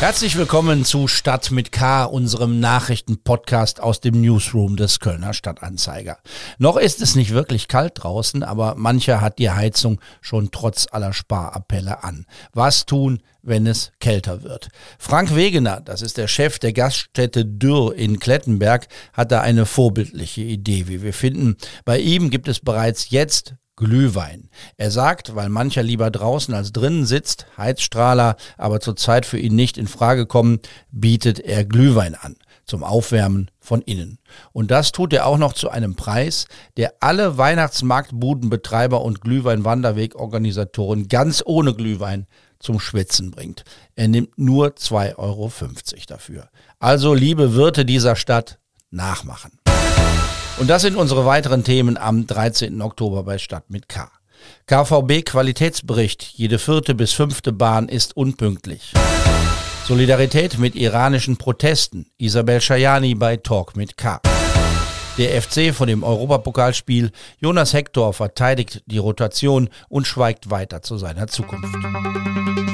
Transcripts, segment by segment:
Herzlich willkommen zu Stadt mit K, unserem Nachrichtenpodcast aus dem Newsroom des Kölner Stadtanzeiger. Noch ist es nicht wirklich kalt draußen, aber mancher hat die Heizung schon trotz aller Sparappelle an. Was tun, wenn es kälter wird? Frank Wegener, das ist der Chef der Gaststätte Dürr in Klettenberg, hat da eine vorbildliche Idee, wie wir finden. Bei ihm gibt es bereits jetzt Glühwein. Er sagt, weil mancher lieber draußen als drinnen sitzt, Heizstrahler aber zurzeit für ihn nicht in Frage kommen, bietet er Glühwein an zum Aufwärmen von innen. Und das tut er auch noch zu einem Preis, der alle Weihnachtsmarktbudenbetreiber und Glühwein-Wanderwegorganisatoren ganz ohne Glühwein zum Schwitzen bringt. Er nimmt nur 2,50 Euro dafür. Also, liebe Wirte dieser Stadt, nachmachen. Und das sind unsere weiteren Themen am 13. Oktober bei Stadt mit K. KVB Qualitätsbericht. Jede vierte bis fünfte Bahn ist unpünktlich. Solidarität mit iranischen Protesten. Isabel Schajani bei Talk mit K. Der FC von dem Europapokalspiel. Jonas Hector verteidigt die Rotation und schweigt weiter zu seiner Zukunft.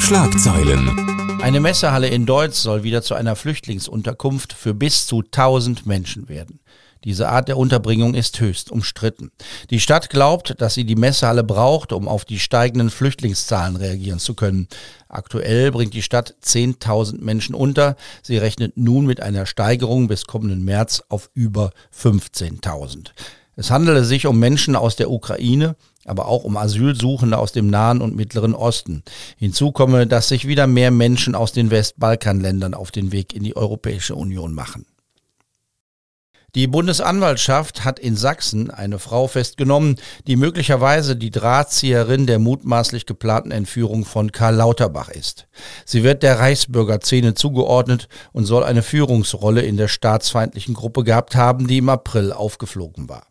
Schlagzeilen. Eine Messehalle in Deutsch soll wieder zu einer Flüchtlingsunterkunft für bis zu 1000 Menschen werden. Diese Art der Unterbringung ist höchst umstritten. Die Stadt glaubt, dass sie die Messehalle braucht, um auf die steigenden Flüchtlingszahlen reagieren zu können. Aktuell bringt die Stadt 10.000 Menschen unter. Sie rechnet nun mit einer Steigerung bis kommenden März auf über 15.000. Es handele sich um Menschen aus der Ukraine, aber auch um Asylsuchende aus dem Nahen und Mittleren Osten. Hinzu komme, dass sich wieder mehr Menschen aus den Westbalkanländern auf den Weg in die Europäische Union machen. Die Bundesanwaltschaft hat in Sachsen eine Frau festgenommen, die möglicherweise die Drahtzieherin der mutmaßlich geplanten Entführung von Karl Lauterbach ist. Sie wird der Reichsbürgerszene zugeordnet und soll eine Führungsrolle in der staatsfeindlichen Gruppe gehabt haben, die im April aufgeflogen war.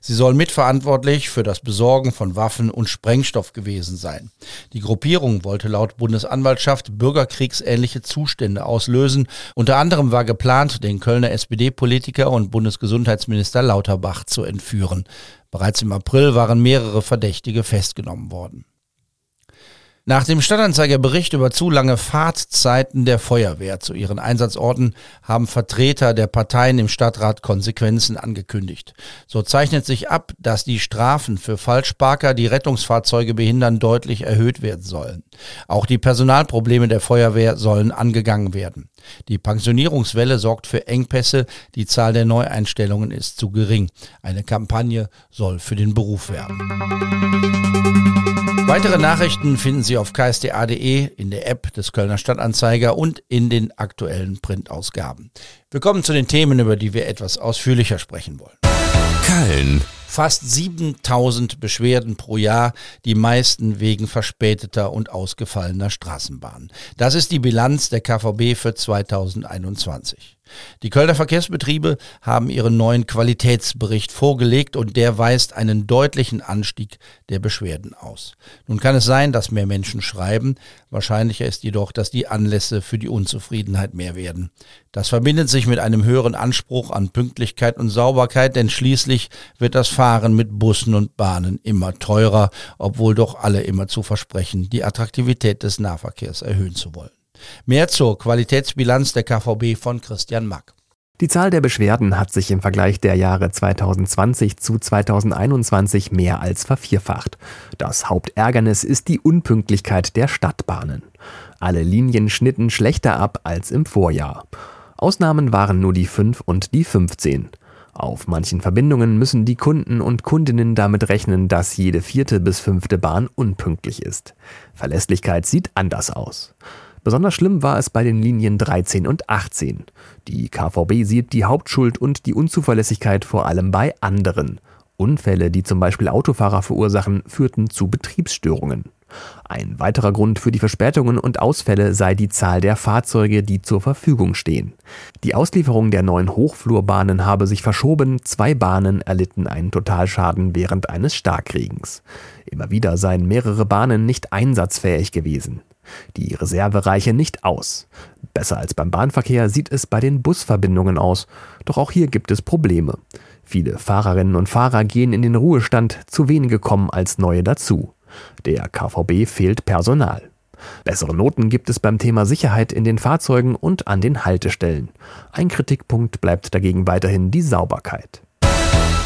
Sie soll mitverantwortlich für das Besorgen von Waffen und Sprengstoff gewesen sein. Die Gruppierung wollte laut Bundesanwaltschaft bürgerkriegsähnliche Zustände auslösen. Unter anderem war geplant, den Kölner SPD-Politiker und Bundesgesundheitsminister Lauterbach zu entführen. Bereits im April waren mehrere Verdächtige festgenommen worden. Nach dem Stadtanzeigerbericht über zu lange Fahrtzeiten der Feuerwehr zu ihren Einsatzorten haben Vertreter der Parteien im Stadtrat Konsequenzen angekündigt. So zeichnet sich ab, dass die Strafen für Falschparker, die Rettungsfahrzeuge behindern, deutlich erhöht werden sollen. Auch die Personalprobleme der Feuerwehr sollen angegangen werden. Die Pensionierungswelle sorgt für Engpässe, die Zahl der Neueinstellungen ist zu gering. Eine Kampagne soll für den Beruf werben. Weitere Nachrichten finden Sie auf ksda.de, in der App des Kölner Stadtanzeiger und in den aktuellen Printausgaben. Wir kommen zu den Themen, über die wir etwas ausführlicher sprechen wollen. Köln. Fast 7000 Beschwerden pro Jahr, die meisten wegen verspäteter und ausgefallener Straßenbahnen. Das ist die Bilanz der KVB für 2021. Die Kölner Verkehrsbetriebe haben ihren neuen Qualitätsbericht vorgelegt und der weist einen deutlichen Anstieg der Beschwerden aus. Nun kann es sein, dass mehr Menschen schreiben, wahrscheinlicher ist jedoch, dass die Anlässe für die Unzufriedenheit mehr werden. Das verbindet sich mit einem höheren Anspruch an Pünktlichkeit und Sauberkeit, denn schließlich wird das Fahren mit Bussen und Bahnen immer teurer, obwohl doch alle immer zu versprechen, die Attraktivität des Nahverkehrs erhöhen zu wollen. Mehr zur Qualitätsbilanz der KVB von Christian Mack. Die Zahl der Beschwerden hat sich im Vergleich der Jahre 2020 zu 2021 mehr als vervierfacht. Das Hauptärgernis ist die Unpünktlichkeit der Stadtbahnen. Alle Linien schnitten schlechter ab als im Vorjahr. Ausnahmen waren nur die 5 und die 15. Auf manchen Verbindungen müssen die Kunden und Kundinnen damit rechnen, dass jede vierte bis fünfte Bahn unpünktlich ist. Verlässlichkeit sieht anders aus. Besonders schlimm war es bei den Linien 13 und 18. Die KVB sieht die Hauptschuld und die Unzuverlässigkeit vor allem bei anderen. Unfälle, die zum Beispiel Autofahrer verursachen, führten zu Betriebsstörungen. Ein weiterer Grund für die Verspätungen und Ausfälle sei die Zahl der Fahrzeuge, die zur Verfügung stehen. Die Auslieferung der neuen Hochflurbahnen habe sich verschoben, zwei Bahnen erlitten einen Totalschaden während eines Starkregens. Immer wieder seien mehrere Bahnen nicht einsatzfähig gewesen. Die Reserve reiche nicht aus. Besser als beim Bahnverkehr sieht es bei den Busverbindungen aus. Doch auch hier gibt es Probleme. Viele Fahrerinnen und Fahrer gehen in den Ruhestand, zu wenige kommen als neue dazu. Der KVB fehlt Personal. Bessere Noten gibt es beim Thema Sicherheit in den Fahrzeugen und an den Haltestellen. Ein Kritikpunkt bleibt dagegen weiterhin die Sauberkeit.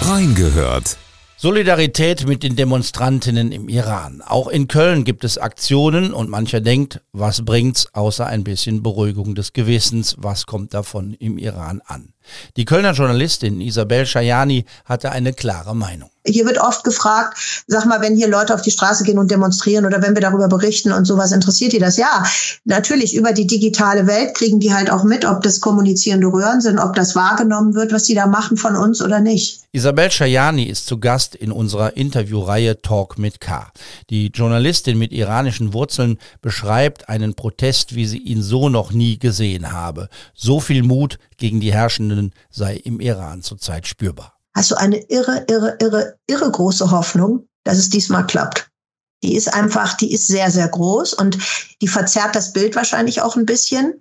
Reingehört. Solidarität mit den Demonstrantinnen im Iran. Auch in Köln gibt es Aktionen und mancher denkt, was bringt's außer ein bisschen Beruhigung des Gewissens, was kommt davon im Iran an? Die Kölner Journalistin Isabel Schajani hatte eine klare Meinung. Hier wird oft gefragt, sag mal, wenn hier Leute auf die Straße gehen und demonstrieren oder wenn wir darüber berichten und sowas, interessiert die das? Ja, natürlich, über die digitale Welt kriegen die halt auch mit, ob das kommunizierende Röhren sind, ob das wahrgenommen wird, was die da machen von uns oder nicht. Isabel Schajani ist zu Gast in unserer Interviewreihe Talk mit K. Die Journalistin mit iranischen Wurzeln beschreibt einen Protest, wie sie ihn so noch nie gesehen habe. So viel Mut gegen die Herrschenden sei im Iran zurzeit spürbar hast du eine irre, irre, irre, irre große Hoffnung, dass es diesmal klappt. Die ist einfach, die ist sehr, sehr groß und die verzerrt das Bild wahrscheinlich auch ein bisschen,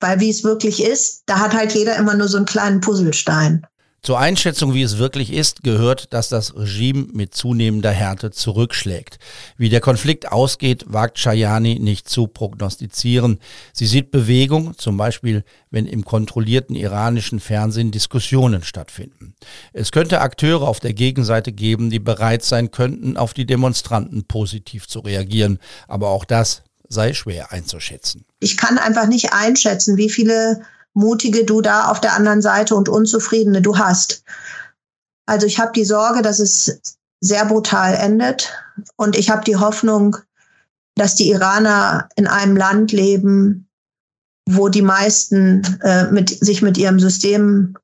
weil wie es wirklich ist, da hat halt jeder immer nur so einen kleinen Puzzlestein. Zur Einschätzung, wie es wirklich ist, gehört, dass das Regime mit zunehmender Härte zurückschlägt. Wie der Konflikt ausgeht, wagt Chayani nicht zu prognostizieren. Sie sieht Bewegung, zum Beispiel wenn im kontrollierten iranischen Fernsehen Diskussionen stattfinden. Es könnte Akteure auf der Gegenseite geben, die bereit sein könnten, auf die Demonstranten positiv zu reagieren. Aber auch das sei schwer einzuschätzen. Ich kann einfach nicht einschätzen, wie viele mutige du da auf der anderen Seite und unzufriedene du hast. Also ich habe die Sorge, dass es sehr brutal endet und ich habe die Hoffnung, dass die Iraner in einem Land leben, wo die meisten äh, mit, sich mit ihrem System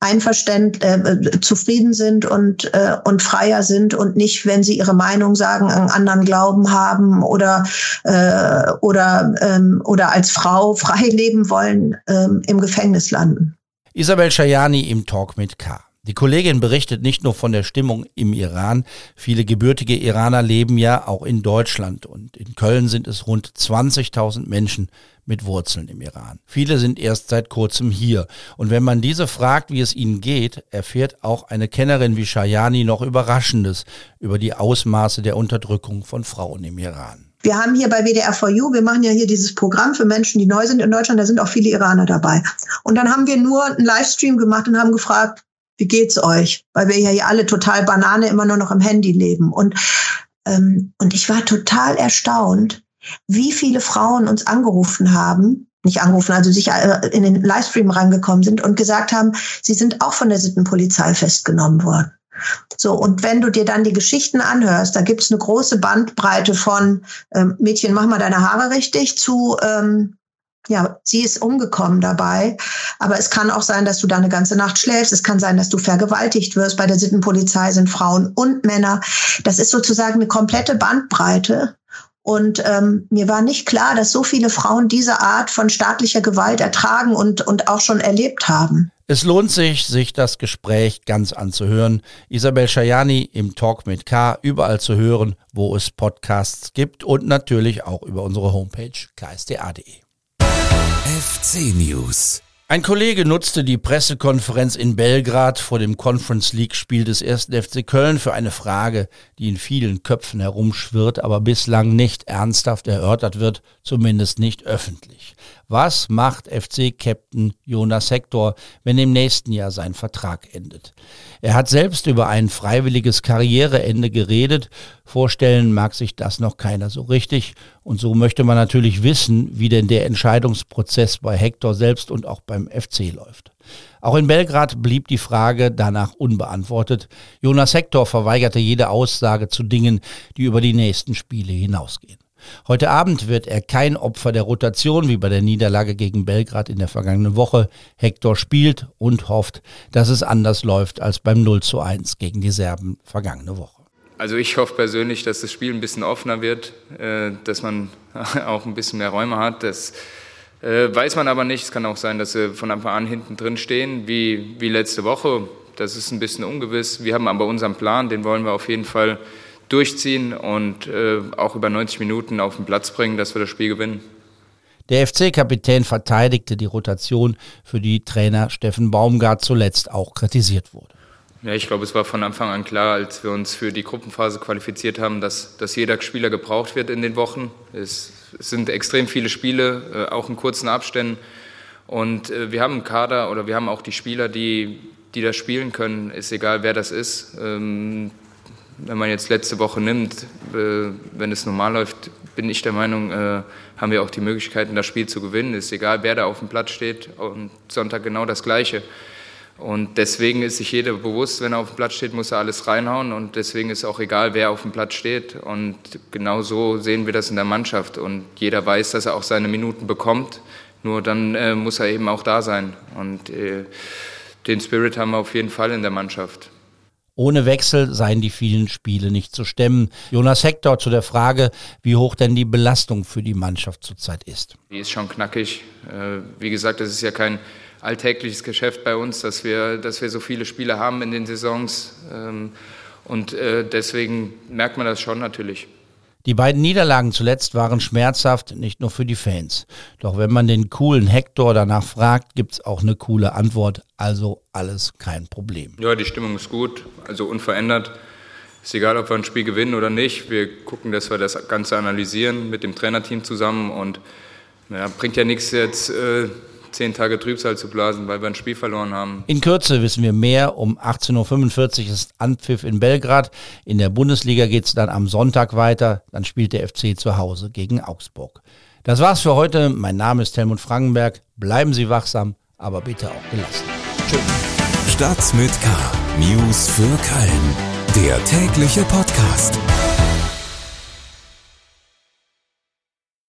einverständlich, äh, zufrieden sind und, äh, und freier sind und nicht, wenn sie ihre Meinung sagen, an anderen Glauben haben oder, äh, oder, ähm, oder als Frau frei leben wollen, ähm, im Gefängnis landen. Isabel Schajani im Talk mit K. Die Kollegin berichtet nicht nur von der Stimmung im Iran. Viele gebürtige Iraner leben ja auch in Deutschland und in Köln sind es rund 20.000 Menschen mit Wurzeln im Iran. Viele sind erst seit kurzem hier. Und wenn man diese fragt, wie es ihnen geht, erfährt auch eine Kennerin wie Shayani noch Überraschendes über die Ausmaße der Unterdrückung von Frauen im Iran. Wir haben hier bei WDR4U, wir machen ja hier dieses Programm für Menschen, die neu sind in Deutschland, da sind auch viele Iraner dabei. Und dann haben wir nur einen Livestream gemacht und haben gefragt, wie geht's euch? Weil wir ja hier alle total Banane immer nur noch im Handy leben. Und, ähm, und ich war total erstaunt, wie viele Frauen uns angerufen haben, nicht angerufen, also sich äh, in den Livestream reingekommen sind und gesagt haben, sie sind auch von der Sittenpolizei festgenommen worden. So, und wenn du dir dann die Geschichten anhörst, da gibt's eine große Bandbreite von ähm, Mädchen, mach mal deine Haare richtig zu ähm, ja, sie ist umgekommen dabei. Aber es kann auch sein, dass du da eine ganze Nacht schläfst. Es kann sein, dass du vergewaltigt wirst. Bei der Sittenpolizei sind Frauen und Männer. Das ist sozusagen eine komplette Bandbreite. Und ähm, mir war nicht klar, dass so viele Frauen diese Art von staatlicher Gewalt ertragen und, und auch schon erlebt haben. Es lohnt sich, sich das Gespräch ganz anzuhören. Isabel Schajani im Talk mit K, überall zu hören, wo es Podcasts gibt und natürlich auch über unsere Homepage ksda.de. FC News. Ein Kollege nutzte die Pressekonferenz in Belgrad vor dem Conference League Spiel des 1. FC Köln für eine Frage, die in vielen Köpfen herumschwirrt, aber bislang nicht ernsthaft erörtert wird, zumindest nicht öffentlich. Was macht FC-Captain Jonas Hector, wenn im nächsten Jahr sein Vertrag endet? Er hat selbst über ein freiwilliges Karriereende geredet. Vorstellen mag sich das noch keiner so richtig. Und so möchte man natürlich wissen, wie denn der Entscheidungsprozess bei Hector selbst und auch beim FC läuft. Auch in Belgrad blieb die Frage danach unbeantwortet. Jonas Hector verweigerte jede Aussage zu Dingen, die über die nächsten Spiele hinausgehen. Heute Abend wird er kein Opfer der Rotation wie bei der Niederlage gegen Belgrad in der vergangenen Woche. Hector spielt und hofft, dass es anders läuft als beim 0 zu 1 gegen die Serben vergangene Woche. Also ich hoffe persönlich, dass das Spiel ein bisschen offener wird, äh, dass man auch ein bisschen mehr Räume hat. Das äh, weiß man aber nicht. Es kann auch sein, dass sie von Anfang an hinten drin stehen, wie, wie letzte Woche. Das ist ein bisschen ungewiss. Wir haben aber unseren Plan, den wollen wir auf jeden Fall durchziehen und äh, auch über 90 Minuten auf den Platz bringen, dass wir das Spiel gewinnen. Der FC-Kapitän verteidigte die Rotation, für die Trainer Steffen Baumgart zuletzt auch kritisiert wurde. Ja, ich glaube, es war von Anfang an klar, als wir uns für die Gruppenphase qualifiziert haben, dass, dass jeder Spieler gebraucht wird in den Wochen. Es, es sind extrem viele Spiele, äh, auch in kurzen Abständen. Und äh, wir haben einen Kader oder wir haben auch die Spieler, die, die das spielen können. Ist egal, wer das ist. Ähm, wenn man jetzt letzte Woche nimmt, äh, wenn es normal läuft, bin ich der Meinung, haben wir auch die Möglichkeiten, das Spiel zu gewinnen. Ist egal, wer da auf dem Platz steht. Und Sonntag genau das Gleiche. Und deswegen ist sich jeder bewusst, wenn er auf dem Platz steht, muss er alles reinhauen. Und deswegen ist auch egal, wer auf dem Platz steht. Und genau so sehen wir das in der Mannschaft. Und jeder weiß, dass er auch seine Minuten bekommt. Nur dann äh, muss er eben auch da sein. Und äh, den Spirit haben wir auf jeden Fall in der Mannschaft. Ohne Wechsel seien die vielen Spiele nicht zu stemmen. Jonas Hector zu der Frage, wie hoch denn die Belastung für die Mannschaft zurzeit ist. Die ist schon knackig. Äh, wie gesagt, das ist ja kein alltägliches Geschäft bei uns, dass wir, dass wir so viele Spiele haben in den Saisons. Ähm, und äh, deswegen merkt man das schon natürlich. Die beiden Niederlagen zuletzt waren schmerzhaft, nicht nur für die Fans. Doch wenn man den coolen Hector danach fragt, gibt es auch eine coole Antwort. Also alles kein Problem. Ja, die Stimmung ist gut, also unverändert. Ist egal, ob wir ein Spiel gewinnen oder nicht. Wir gucken, dass wir das Ganze analysieren mit dem Trainerteam zusammen und ja, bringt ja nichts jetzt. Äh, zehn Tage Trübsal zu blasen, weil wir ein Spiel verloren haben. In Kürze wissen wir mehr. Um 18.45 Uhr ist Anpfiff in Belgrad. In der Bundesliga geht es dann am Sonntag weiter. Dann spielt der FC zu Hause gegen Augsburg. Das war's für heute. Mein Name ist Helmut Frankenberg. Bleiben Sie wachsam, aber bitte auch gelassen. Tschüss. Stadt mit K. News für Köln. Der tägliche Podcast.